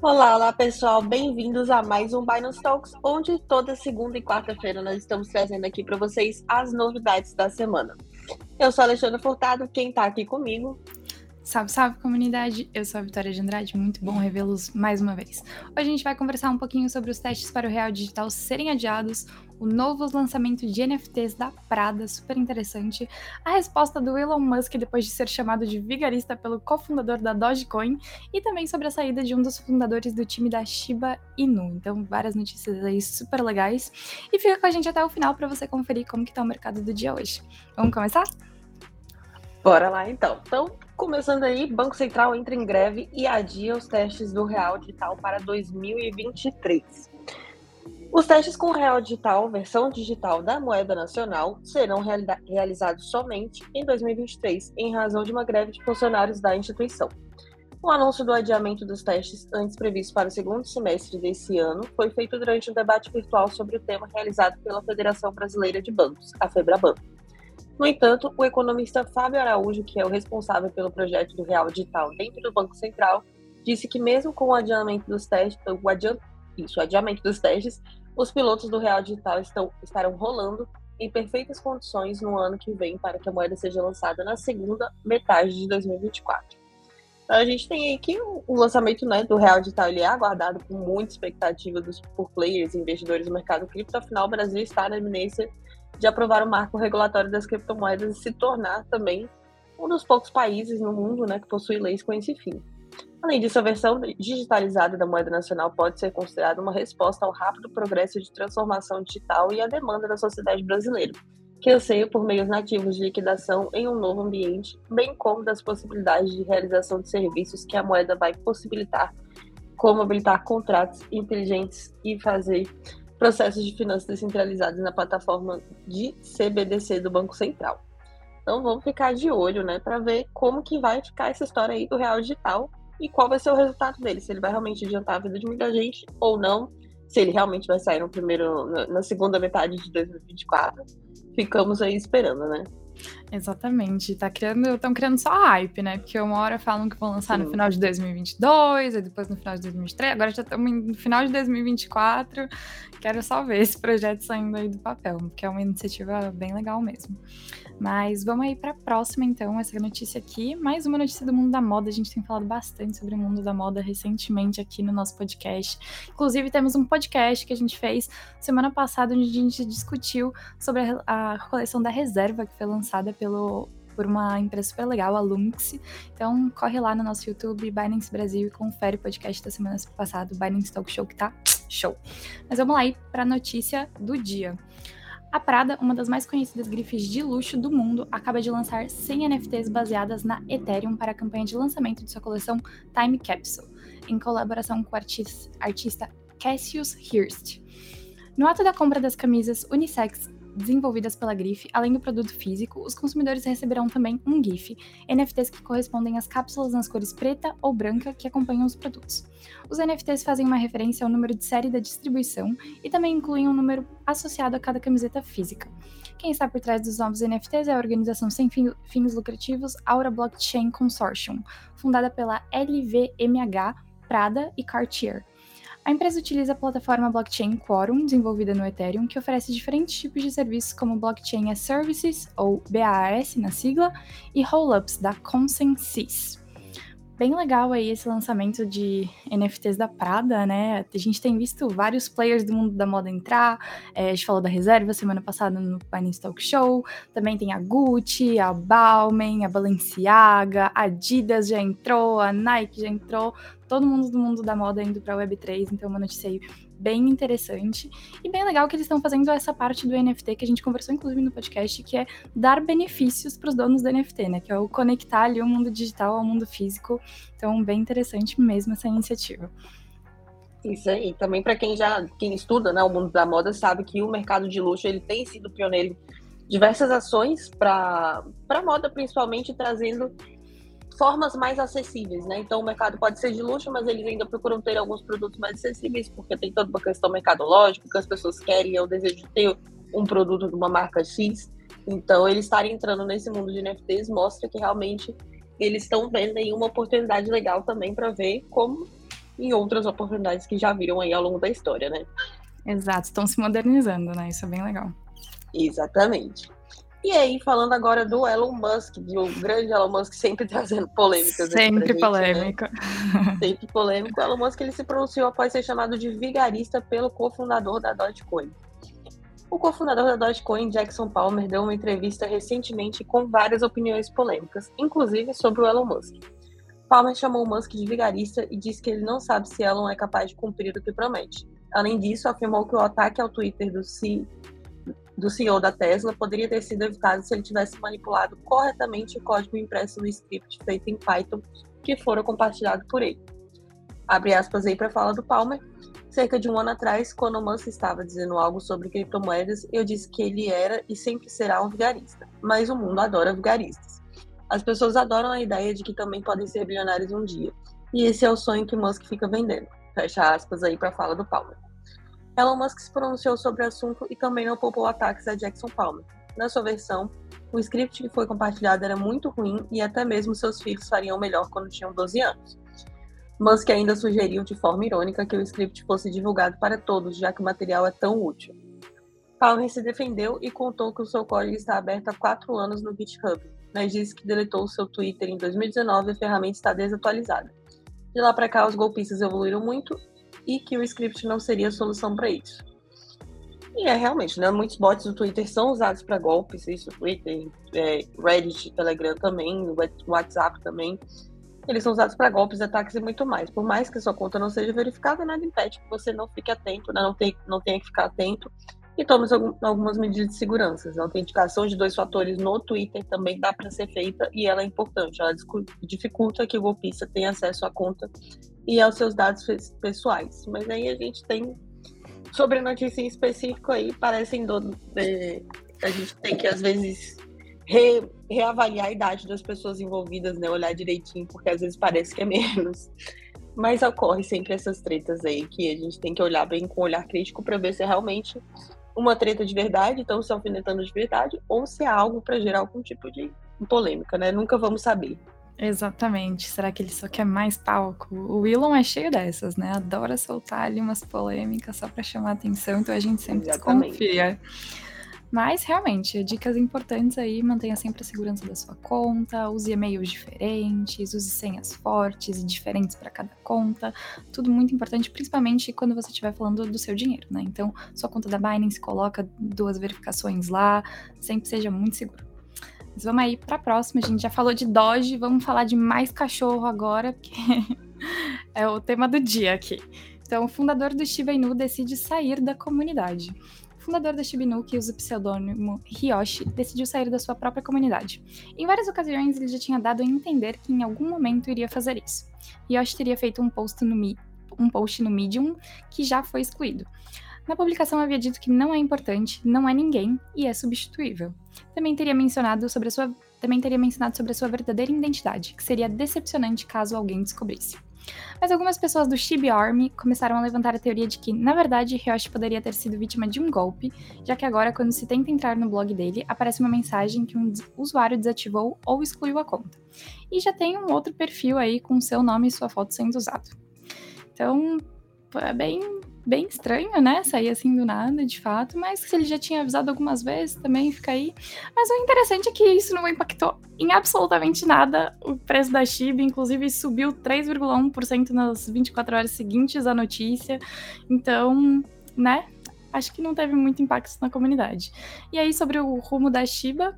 Olá, olá pessoal, bem-vindos a mais um Binance Talks, onde toda segunda e quarta-feira nós estamos trazendo aqui para vocês as novidades da semana. Eu sou a Alexandra Furtado, quem está aqui comigo Salve, salve comunidade! Eu sou a Vitória de Andrade, muito bom revê-los mais uma vez. Hoje a gente vai conversar um pouquinho sobre os testes para o Real Digital serem adiados, o novo lançamento de NFTs da Prada, super interessante, a resposta do Elon Musk depois de ser chamado de vigarista pelo cofundador da Dogecoin e também sobre a saída de um dos fundadores do time da Shiba Inu. Então, várias notícias aí super legais. E fica com a gente até o final para você conferir como que tá o mercado do dia hoje. Vamos começar? Bora lá então. Então, começando aí, Banco Central entra em greve e adia os testes do Real Digital para 2023. Os testes com Real Digital, versão digital da moeda nacional, serão realizados somente em 2023, em razão de uma greve de funcionários da instituição. O anúncio do adiamento dos testes, antes previsto para o segundo semestre desse ano, foi feito durante um debate virtual sobre o tema realizado pela Federação Brasileira de Bancos, a FEBRABAN. No entanto, o economista Fábio Araújo, que é o responsável pelo projeto do Real Digital dentro do Banco Central, disse que mesmo com o adiamento dos testes, o, adiant, isso, o adiamento dos testes, os pilotos do Real Digital estão, estarão rolando em perfeitas condições no ano que vem para que a moeda seja lançada na segunda metade de 2024. Então, a gente tem aí que o lançamento né, do Real Digital ele é aguardado com muita expectativa dos, por players e investidores do mercado cripto, afinal o Brasil está na iminência de aprovar o marco regulatório das criptomoedas e se tornar também um dos poucos países no mundo né, que possui leis com esse fim. Além disso, a versão digitalizada da moeda nacional pode ser considerada uma resposta ao rápido progresso de transformação digital e à demanda da sociedade brasileira, que anseia por meios nativos de liquidação em um novo ambiente, bem como das possibilidades de realização de serviços que a moeda vai possibilitar, como habilitar contratos inteligentes e fazer processos de finanças descentralizados na plataforma de CBDC do Banco Central. Então vamos ficar de olho, né, para ver como que vai ficar essa história aí do real digital e qual vai ser o resultado dele, se ele vai realmente adiantar a vida de muita gente ou não, se ele realmente vai sair no primeiro na segunda metade de 2024. Ficamos aí esperando, né? Exatamente, tá criando, estão criando só hype, né? Porque uma hora falam que vão lançar Sim. no final de 2022, e depois no final de 2023, agora já estamos no final de 2024. Quero só ver esse projeto saindo aí do papel, porque é uma iniciativa bem legal mesmo. Mas vamos aí para a próxima, então, essa notícia aqui. Mais uma notícia do mundo da moda. A gente tem falado bastante sobre o mundo da moda recentemente aqui no nosso podcast. Inclusive, temos um podcast que a gente fez semana passada, onde a gente discutiu sobre a, a coleção da reserva que foi lançada pelo, por uma empresa super legal, a Lumx. Então, corre lá no nosso YouTube, Binance Brasil, e confere o podcast da semana passada, o Binance Talk Show, que tá show. Mas vamos lá aí para a notícia do dia. A Prada, uma das mais conhecidas grifes de luxo do mundo, acaba de lançar 100 NFTs baseadas na Ethereum para a campanha de lançamento de sua coleção Time Capsule, em colaboração com o artista Cassius Hirst. No ato da compra das camisas unissex desenvolvidas pela grife, além do produto físico, os consumidores receberão também um GIF, NFTs que correspondem às cápsulas nas cores preta ou branca que acompanham os produtos. Os NFTs fazem uma referência ao número de série da distribuição e também incluem um número associado a cada camiseta física. Quem está por trás dos novos NFTs é a organização sem fins lucrativos Aura Blockchain Consortium, fundada pela LVMH, Prada e Cartier. A empresa utiliza a plataforma blockchain Quorum, desenvolvida no Ethereum, que oferece diferentes tipos de serviços como Blockchain as Services, ou BaaS na sigla, e Rollups da Consensys bem legal aí esse lançamento de NFTs da Prada, né? A gente tem visto vários players do mundo da moda entrar. É, a gente falou da reserva semana passada no Binance Talk Show. Também tem a Gucci, a Balmain, a Balenciaga, a Adidas já entrou, a Nike já entrou. Todo mundo do mundo da moda indo para Web3, então uma notícia aí bem interessante e bem legal que eles estão fazendo essa parte do NFT que a gente conversou inclusive no podcast, que é dar benefícios para os donos do NFT, né? Que é o conectar ali o mundo digital ao mundo físico. Então, bem interessante mesmo essa iniciativa. Isso aí. Também para quem já quem estuda, né, o mundo da moda sabe que o mercado de luxo ele tem sido pioneiro diversas ações para para moda principalmente trazendo formas mais acessíveis, né? Então o mercado pode ser de luxo, mas eles ainda procuram ter alguns produtos mais acessíveis, porque tem toda uma questão mercadológica, que as pessoas querem, é o desejo de ter um produto de uma marca X. Então eles estarem entrando nesse mundo de NFTs mostra que realmente eles estão vendo aí uma oportunidade legal também para ver como e outras oportunidades que já viram aí ao longo da história, né? Exato, estão se modernizando, né? Isso é bem legal. Exatamente. E aí, falando agora do Elon Musk, do grande Elon Musk sempre trazendo polêmicas. Sempre gente, polêmica. Né? Sempre polêmico. O Elon Musk ele se pronunciou após ser chamado de vigarista pelo cofundador da Dogecoin. O cofundador da Dogecoin, Jackson Palmer, deu uma entrevista recentemente com várias opiniões polêmicas, inclusive sobre o Elon Musk. Palmer chamou o Musk de vigarista e disse que ele não sabe se Elon é capaz de cumprir o que promete. Além disso, afirmou que o ataque ao Twitter do, C... do CEO da Tesla poderia ter sido evitado se ele tivesse manipulado corretamente o código impresso no script feito em Python que fora compartilhado por ele. Abre aspas aí para a fala do Palmer. Cerca de um ano atrás, quando o Musk estava dizendo algo sobre criptomoedas, eu disse que ele era e sempre será um vigarista. Mas o mundo adora vigaristas. As pessoas adoram a ideia de que também podem ser bilionários um dia. E esse é o sonho que Musk fica vendendo. Fecha aspas aí para a fala do Palmer. Elon Musk se pronunciou sobre o assunto e também não poupou ataques a Jackson Palmer. Na sua versão, o script que foi compartilhado era muito ruim e até mesmo seus filhos fariam melhor quando tinham 12 anos. Musk ainda sugeriu de forma irônica que o script fosse divulgado para todos, já que o material é tão útil. Palmer se defendeu e contou que o seu código está aberto há quatro anos no GitHub, mas disse que deletou o seu Twitter em 2019 e a ferramenta está desatualizada. De lá para cá, os golpistas evoluíram muito e que o script não seria a solução para isso. E é realmente, né? Muitos bots do Twitter são usados para golpes, isso, Twitter, é, Reddit, Telegram também, WhatsApp também eles são usados para golpes, ataques e muito mais. Por mais que sua conta não seja verificada, nada impede que você não fique atento, né? não, tem, não tenha que ficar atento e tome algumas medidas de segurança. A autenticação de dois fatores no Twitter também dá para ser feita e ela é importante. Ela dificulta que o golpista tenha acesso à conta e aos seus dados pessoais. Mas aí a gente tem sobre a notícia em específico aí, parecem do, é, a gente tem que às vezes re, reavaliar a idade das pessoas envolvidas, né? Olhar direitinho, porque às vezes parece que é menos. Mas ocorre sempre essas tretas aí que a gente tem que olhar bem com olhar crítico para ver se realmente uma treta de verdade, estão se alfinetando de verdade, ou se é algo para gerar algum tipo de polêmica, né? Nunca vamos saber. Exatamente. Será que ele só quer mais palco? O Elon é cheio dessas, né? Adora soltar ali umas polêmicas só para chamar atenção, então a gente sempre Exatamente. desconfia. Mas realmente, dicas importantes aí, mantenha sempre a segurança da sua conta, use e-mails diferentes, use senhas fortes e diferentes para cada conta. Tudo muito importante, principalmente quando você estiver falando do seu dinheiro, né? Então, sua conta da Binance coloca duas verificações lá, sempre seja muito seguro. Mas vamos aí para a próxima. A gente já falou de Doge, vamos falar de mais cachorro agora, porque é o tema do dia aqui. Então, o fundador do Shiba Inu decide sair da comunidade fundador da Shibinu, que usa o pseudônimo Ryoshi, decidiu sair da sua própria comunidade. Em várias ocasiões, ele já tinha dado a entender que em algum momento iria fazer isso. Ryoshi teria feito um post no, um post no Medium que já foi excluído. Na publicação havia dito que não é importante, não é ninguém e é substituível. Também teria mencionado sobre a sua, também teria mencionado sobre a sua verdadeira identidade, que seria decepcionante caso alguém descobrisse. Mas algumas pessoas do Shibi Army começaram a levantar a teoria de que, na verdade, Ryoshi poderia ter sido vítima de um golpe, já que agora, quando se tenta entrar no blog dele, aparece uma mensagem que um usuário desativou ou excluiu a conta. E já tem um outro perfil aí com seu nome e sua foto sendo usado. Então, é bem bem estranho, né? Sair assim do nada, de fato, mas se ele já tinha avisado algumas vezes, também fica aí. Mas o interessante é que isso não impactou em absolutamente nada o preço da Shiba, inclusive subiu 3,1% nas 24 horas seguintes à notícia. Então, né? Acho que não teve muito impacto na comunidade. E aí, sobre o rumo da Shiba,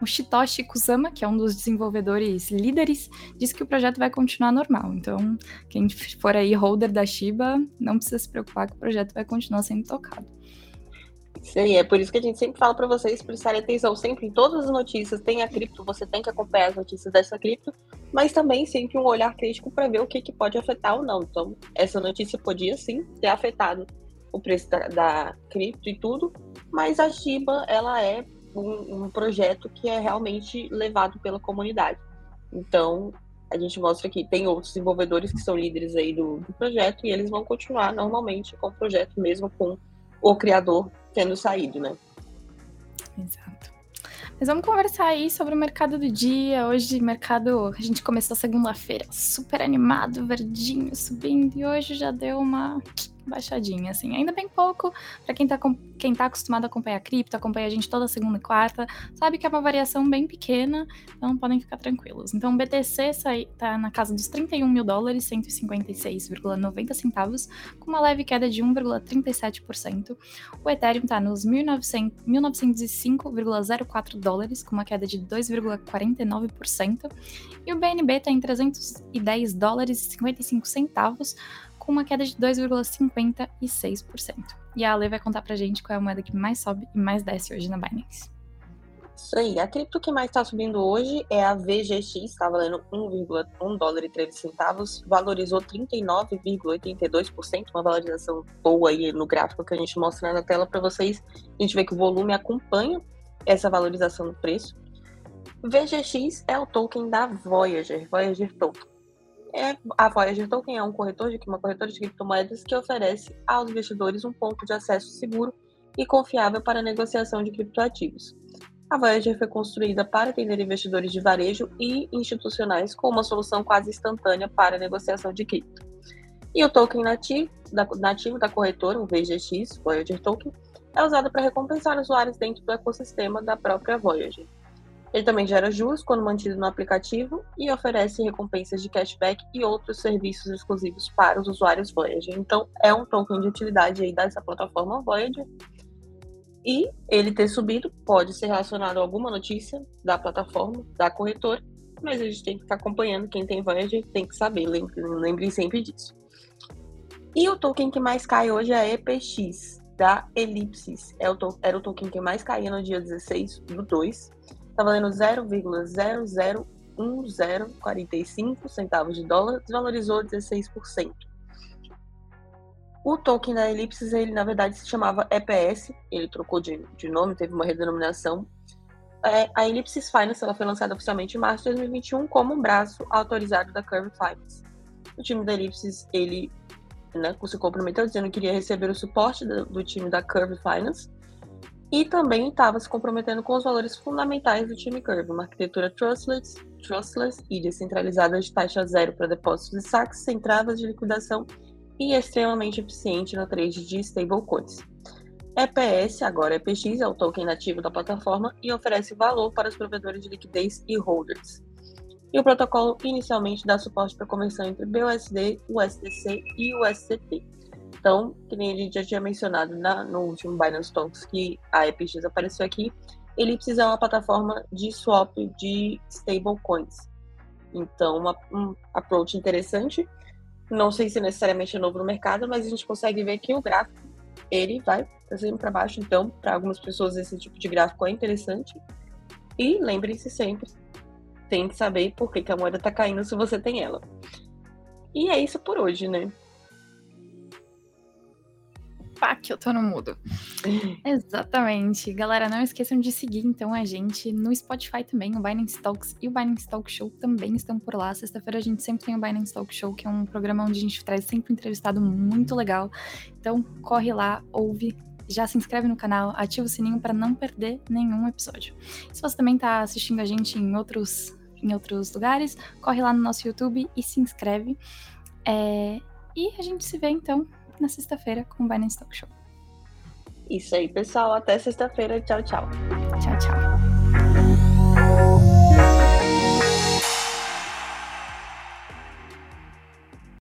o Shitoshi Kusama, que é um dos desenvolvedores líderes, disse que o projeto vai continuar normal. Então, quem for aí holder da Shiba, não precisa se preocupar que o projeto vai continuar sendo tocado. Isso aí, é por isso que a gente sempre fala para vocês prestarem atenção sempre em todas as notícias. Tem a cripto, você tem que acompanhar as notícias dessa cripto, mas também sempre um olhar crítico para ver o que, que pode afetar ou não. Então, essa notícia podia sim ter afetado o preço da, da cripto e tudo, mas a Shiba, ela é um, um projeto que é realmente levado pela comunidade. Então, a gente mostra que tem outros desenvolvedores que são líderes aí do, do, projeto e eles vão continuar normalmente com o projeto, mesmo com o criador tendo saído, né? Exato. Mas vamos conversar aí sobre o mercado do dia. Hoje, mercado, a gente começou segunda-feira super animado, verdinho, subindo, e hoje já deu uma baixadinha, assim. Ainda bem pouco, para quem tá, quem tá acostumado a acompanhar cripto, acompanha a gente toda segunda e quarta, sabe que é uma variação bem pequena, então podem ficar tranquilos. Então o BTC sai, tá na casa dos 31 mil dólares, 156,90 centavos, com uma leve queda de 1,37%. O Ethereum tá nos 1905,04 dólares, com uma queda de 2,49%. E o BNB tá em 310 dólares e 55 centavos, com uma queda de 2,56%. E a Ale vai contar pra gente qual é a moeda que mais sobe e mais desce hoje na Binance. Isso aí. A cripto que mais está subindo hoje é a VGX, está valendo 1,1 dólar e 13 centavos, valorizou 39,82%, uma valorização boa aí no gráfico que a gente mostra na tela para vocês. A gente vê que o volume acompanha essa valorização do preço. VGX é o token da Voyager, Voyager Token é a Voyager Token é um corretor de uma corretora de criptomoedas que oferece aos investidores um ponto de acesso seguro e confiável para a negociação de criptoativos. A Voyager foi construída para atender investidores de varejo e institucionais com uma solução quase instantânea para a negociação de cripto. E o token nativo da, nativo da corretora, o VGX, Voyager Token, é usado para recompensar usuários dentro do ecossistema da própria Voyager. Ele também gera juros quando mantido no aplicativo e oferece recompensas de cashback e outros serviços exclusivos para os usuários Voyager. Então, é um token de utilidade aí dessa plataforma Voyager. E ele ter subido pode ser relacionado a alguma notícia da plataforma, da corretora, mas a gente tem que ficar acompanhando. Quem tem Voyager tem que saber, lembrem lembre sempre disso. E o token que mais cai hoje é a EPX, da Ellipsis. É o era o token que mais caía no dia 16 do 2 está valendo 0,001045 centavos de dólar, desvalorizou 16%. O token da Ellipsis, ele na verdade se chamava EPS, ele trocou de, de nome, teve uma redenominação. É, a Ellipsis Finance ela foi lançada oficialmente em março de 2021 como um braço autorizado da Curve Finance. O time da Ellipsis, ele né, se comprometeu dizendo que iria receber o suporte do, do time da Curve Finance e também estava se comprometendo com os valores fundamentais do time Curve, uma arquitetura trustless, trustless e descentralizada de taxa zero para depósitos e saques, sem travas de liquidação e extremamente eficiente no trade de stablecoins. EPS, agora EPX, é o token nativo da plataforma e oferece valor para os provedores de liquidez e holders. E o protocolo inicialmente dá suporte para conversão entre BUSD, USDC e USDT. Então, que nem a gente já tinha mencionado na, no último Binance Talks que a EPX apareceu aqui, Ellipsis é uma plataforma de swap de stablecoins. Então, uma, um approach interessante. Não sei se necessariamente é novo no mercado, mas a gente consegue ver que o gráfico ele vai para para baixo. Então, para algumas pessoas esse tipo de gráfico é interessante. E lembrem-se sempre, tem que saber por que, que a moeda está caindo se você tem ela. E é isso por hoje, né? Que eu tô no mudo. Exatamente. Galera, não esqueçam de seguir então a gente no Spotify também, o Binance Talks e o Binance Talk Show também estão por lá. Sexta-feira a gente sempre tem o Binance Talk Show, que é um programa onde a gente traz sempre um entrevistado muito legal. Então, corre lá, ouve, já se inscreve no canal, ativa o sininho para não perder nenhum episódio. Se você também está assistindo a gente em outros, em outros lugares, corre lá no nosso YouTube e se inscreve. É... E a gente se vê então na sexta-feira com o Binance Talk Show. Isso aí, pessoal. Até sexta-feira. Tchau, tchau. Tchau, tchau.